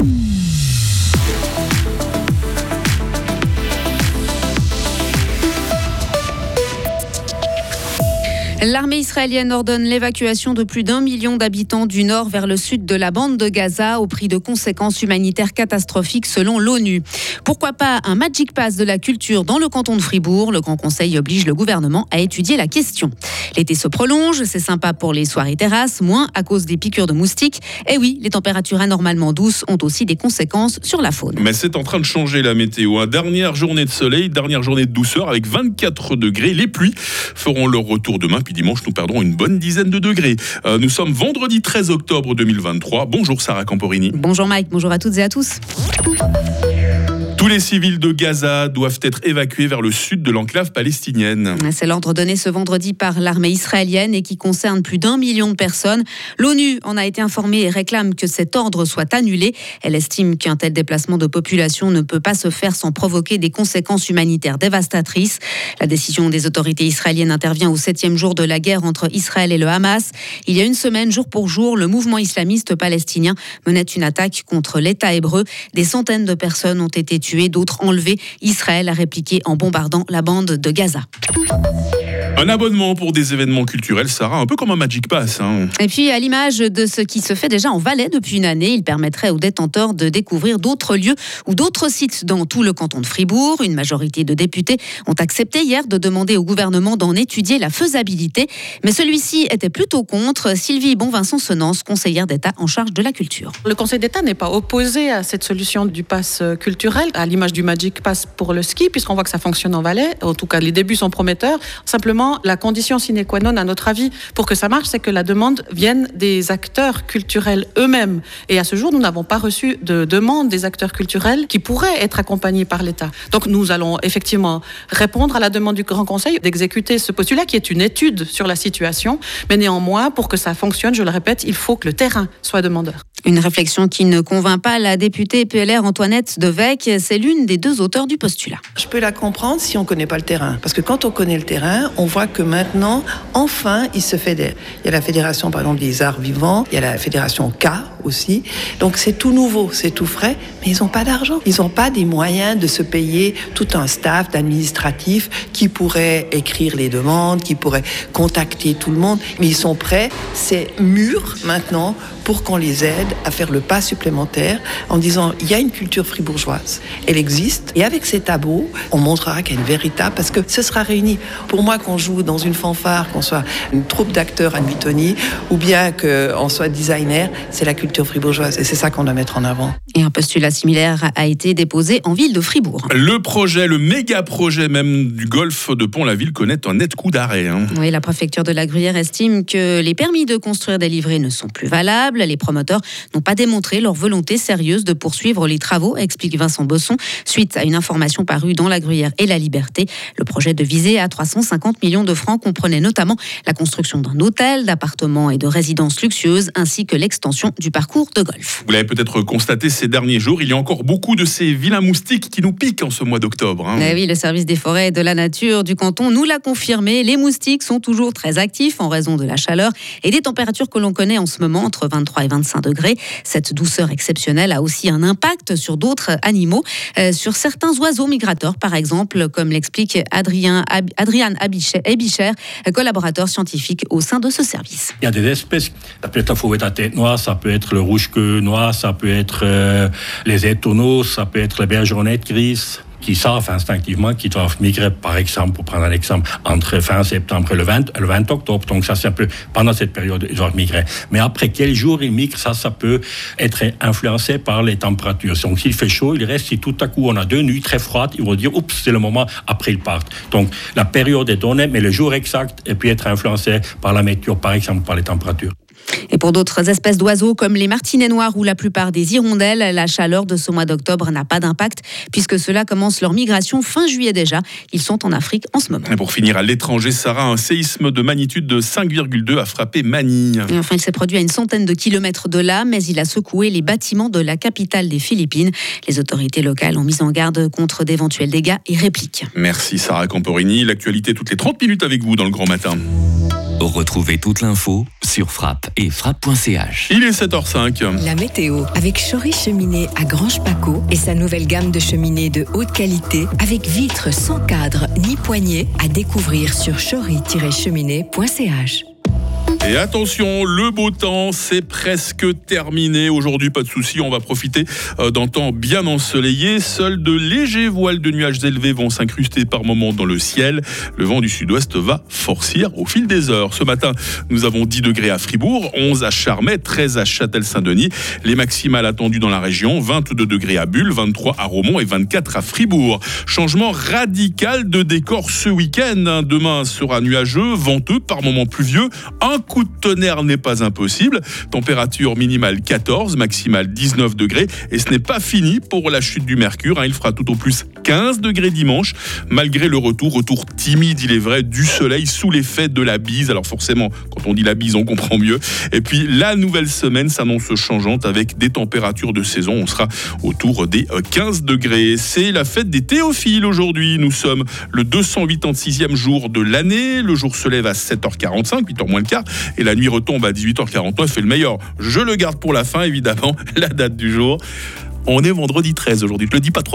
Mm-hmm. L'armée israélienne ordonne l'évacuation de plus d'un million d'habitants du nord vers le sud de la bande de Gaza au prix de conséquences humanitaires catastrophiques selon l'ONU. Pourquoi pas un Magic Pass de la culture dans le canton de Fribourg? Le Grand Conseil oblige le gouvernement à étudier la question. L'été se prolonge, c'est sympa pour les soirées terrasses, moins à cause des piqûres de moustiques. Et oui, les températures anormalement douces ont aussi des conséquences sur la faune. Mais c'est en train de changer la météo. Hein. Dernière journée de soleil, dernière journée de douceur avec 24 degrés. Les pluies feront leur retour demain dimanche, nous perdrons une bonne dizaine de degrés. Euh, nous sommes vendredi 13 octobre 2023. Bonjour Sarah Camporini. Bonjour Mike, bonjour à toutes et à tous. Tous les civils de Gaza doivent être évacués vers le sud de l'enclave palestinienne. C'est l'ordre donné ce vendredi par l'armée israélienne et qui concerne plus d'un million de personnes. L'ONU en a été informée et réclame que cet ordre soit annulé. Elle estime qu'un tel déplacement de population ne peut pas se faire sans provoquer des conséquences humanitaires dévastatrices. La décision des autorités israéliennes intervient au septième jour de la guerre entre Israël et le Hamas. Il y a une semaine, jour pour jour, le mouvement islamiste palestinien menait une attaque contre l'État hébreu. Des centaines de personnes ont été tuées d'autres enlevés. Israël a répliqué en bombardant la bande de Gaza. Un abonnement pour des événements culturels, Sarah, un peu comme un Magic Pass. Hein. Et puis, à l'image de ce qui se fait déjà en Valais depuis une année, il permettrait aux détenteurs de découvrir d'autres lieux ou d'autres sites dans tout le canton de Fribourg. Une majorité de députés ont accepté hier de demander au gouvernement d'en étudier la faisabilité. Mais celui-ci était plutôt contre. Sylvie Bonvincent Senance, conseillère d'État en charge de la culture. Le Conseil d'État n'est pas opposé à cette solution du pass culturel, à l'image du Magic Pass pour le ski, puisqu'on voit que ça fonctionne en Valais. En tout cas, les débuts sont prometteurs. Simplement, la condition sine qua non, à notre avis, pour que ça marche, c'est que la demande vienne des acteurs culturels eux-mêmes. Et à ce jour, nous n'avons pas reçu de demande des acteurs culturels qui pourraient être accompagnés par l'État. Donc nous allons effectivement répondre à la demande du Grand Conseil d'exécuter ce postulat qui est une étude sur la situation. Mais néanmoins, pour que ça fonctionne, je le répète, il faut que le terrain soit demandeur. Une réflexion qui ne convainc pas la députée PLR Antoinette Devec. C'est l'une des deux auteurs du postulat. Je peux la comprendre si on ne connaît pas le terrain. Parce que quand on connaît le terrain, on voit que maintenant, enfin, il se fédère. Il y a la fédération, par exemple, des arts vivants. Il y a la fédération K aussi. Donc c'est tout nouveau, c'est tout frais. Mais ils n'ont pas d'argent. Ils n'ont pas des moyens de se payer tout un staff d'administratifs qui pourrait écrire les demandes, qui pourrait contacter tout le monde. Mais ils sont prêts. C'est mûr maintenant pour qu'on les aide à faire le pas supplémentaire en disant il y a une culture fribourgeoise, elle existe, et avec ces tabous, on montrera qu'il y a une véritable, parce que ce sera réuni. Pour moi, qu'on joue dans une fanfare, qu'on soit une troupe d'acteurs à Nuitoni, ou bien qu'on soit designer, c'est la culture fribourgeoise, et c'est ça qu'on doit mettre en avant. Et un postulat similaire a été déposé en ville de Fribourg. Le projet, le méga projet même du golfe de Pont-la-Ville connaît un net coup d'arrêt. Hein. Oui, la préfecture de la Gruyère estime que les permis de construire des livrets ne sont plus valables les promoteurs n'ont pas démontré leur volonté sérieuse de poursuivre les travaux, explique Vincent Bosson, suite à une information parue dans La Gruyère et La Liberté. Le projet de visée à 350 millions de francs comprenait notamment la construction d'un hôtel, d'appartements et de résidences luxueuses, ainsi que l'extension du parcours de golf. Vous l'avez peut-être constaté ces derniers jours, il y a encore beaucoup de ces vilains moustiques qui nous piquent en ce mois d'octobre. Hein. Eh oui, le service des forêts et de la nature du canton nous l'a confirmé. Les moustiques sont toujours très actifs en raison de la chaleur et des températures que l'on connaît en ce moment entre 23 et 25 degrés. Cette douceur exceptionnelle a aussi un impact sur d'autres animaux, euh, sur certains oiseaux migrateurs, par exemple, comme l'explique Adrien, Adrian Abicher, collaborateur scientifique au sein de ce service. Il y a des espèces, ça peut être la fauvette à tête noire, ça peut être le rouge-queue noir, ça peut être euh, les étonneaux, ça peut être la bergeronnette grise qui savent instinctivement qu'ils doivent migrer, par exemple, pour prendre un exemple, entre fin septembre et le 20, le 20 octobre. Donc ça, c'est un peu pendant cette période, ils doivent migrer. Mais après quel jour ils migrent, ça, ça peut être influencé par les températures. Donc s'il fait chaud, il reste. Si tout à coup on a deux nuits très froides, ils vont dire, oups, c'est le moment, après ils partent. Donc la période est donnée, mais le jour exact, et puis être influencé par la météo, par exemple, par les températures. Et pour d'autres espèces d'oiseaux comme les martinets noirs ou la plupart des hirondelles, la chaleur de ce mois d'octobre n'a pas d'impact puisque ceux-là commencent leur migration fin juillet déjà. Ils sont en Afrique en ce moment. Et pour finir à l'étranger, Sarah, un séisme de magnitude de 5,2 a frappé Manille. Et enfin, il s'est produit à une centaine de kilomètres de là, mais il a secoué les bâtiments de la capitale des Philippines. Les autorités locales ont mis en garde contre d'éventuels dégâts et répliques. Merci Sarah Camporini. L'actualité toutes les 30 minutes avec vous dans le grand matin. Retrouvez toute l'info sur frappe et frappe.ch. Il est 7h05. La météo avec Chory Cheminée à Grange Paco et sa nouvelle gamme de cheminées de haute qualité avec vitres sans cadre ni poignée à découvrir sur chory-cheminée.ch. Et attention, le beau temps, c'est presque terminé. Aujourd'hui, pas de souci, on va profiter euh, d'un temps bien ensoleillé. Seuls de légers voiles de nuages élevés vont s'incruster par moments dans le ciel. Le vent du sud-ouest va forcir au fil des heures. Ce matin, nous avons 10 degrés à Fribourg, 11 à Charmey, 13 à Châtel-Saint-Denis. Les maximales attendues dans la région, 22 degrés à Bulle, 23 à Romont et 24 à Fribourg. Changement radical de décor ce week-end. Demain sera nuageux, venteux, par moments pluvieux. Coup de tonnerre n'est pas impossible. Température minimale 14, maximale 19 degrés. Et ce n'est pas fini pour la chute du mercure. Hein. Il fera tout au plus 15 degrés dimanche, malgré le retour, retour timide, il est vrai, du soleil sous l'effet de la bise. Alors forcément, quand on dit la bise, on comprend mieux. Et puis la nouvelle semaine s'annonce changeante avec des températures de saison. On sera autour des 15 degrés. C'est la fête des théophiles aujourd'hui. Nous sommes le 286e jour de l'année. Le jour se lève à 7h45, 8h moins le quart et la nuit retombe à 18h49 et le meilleur, je le garde pour la fin évidemment, la date du jour. On est vendredi 13 aujourd'hui, je le dis pas trop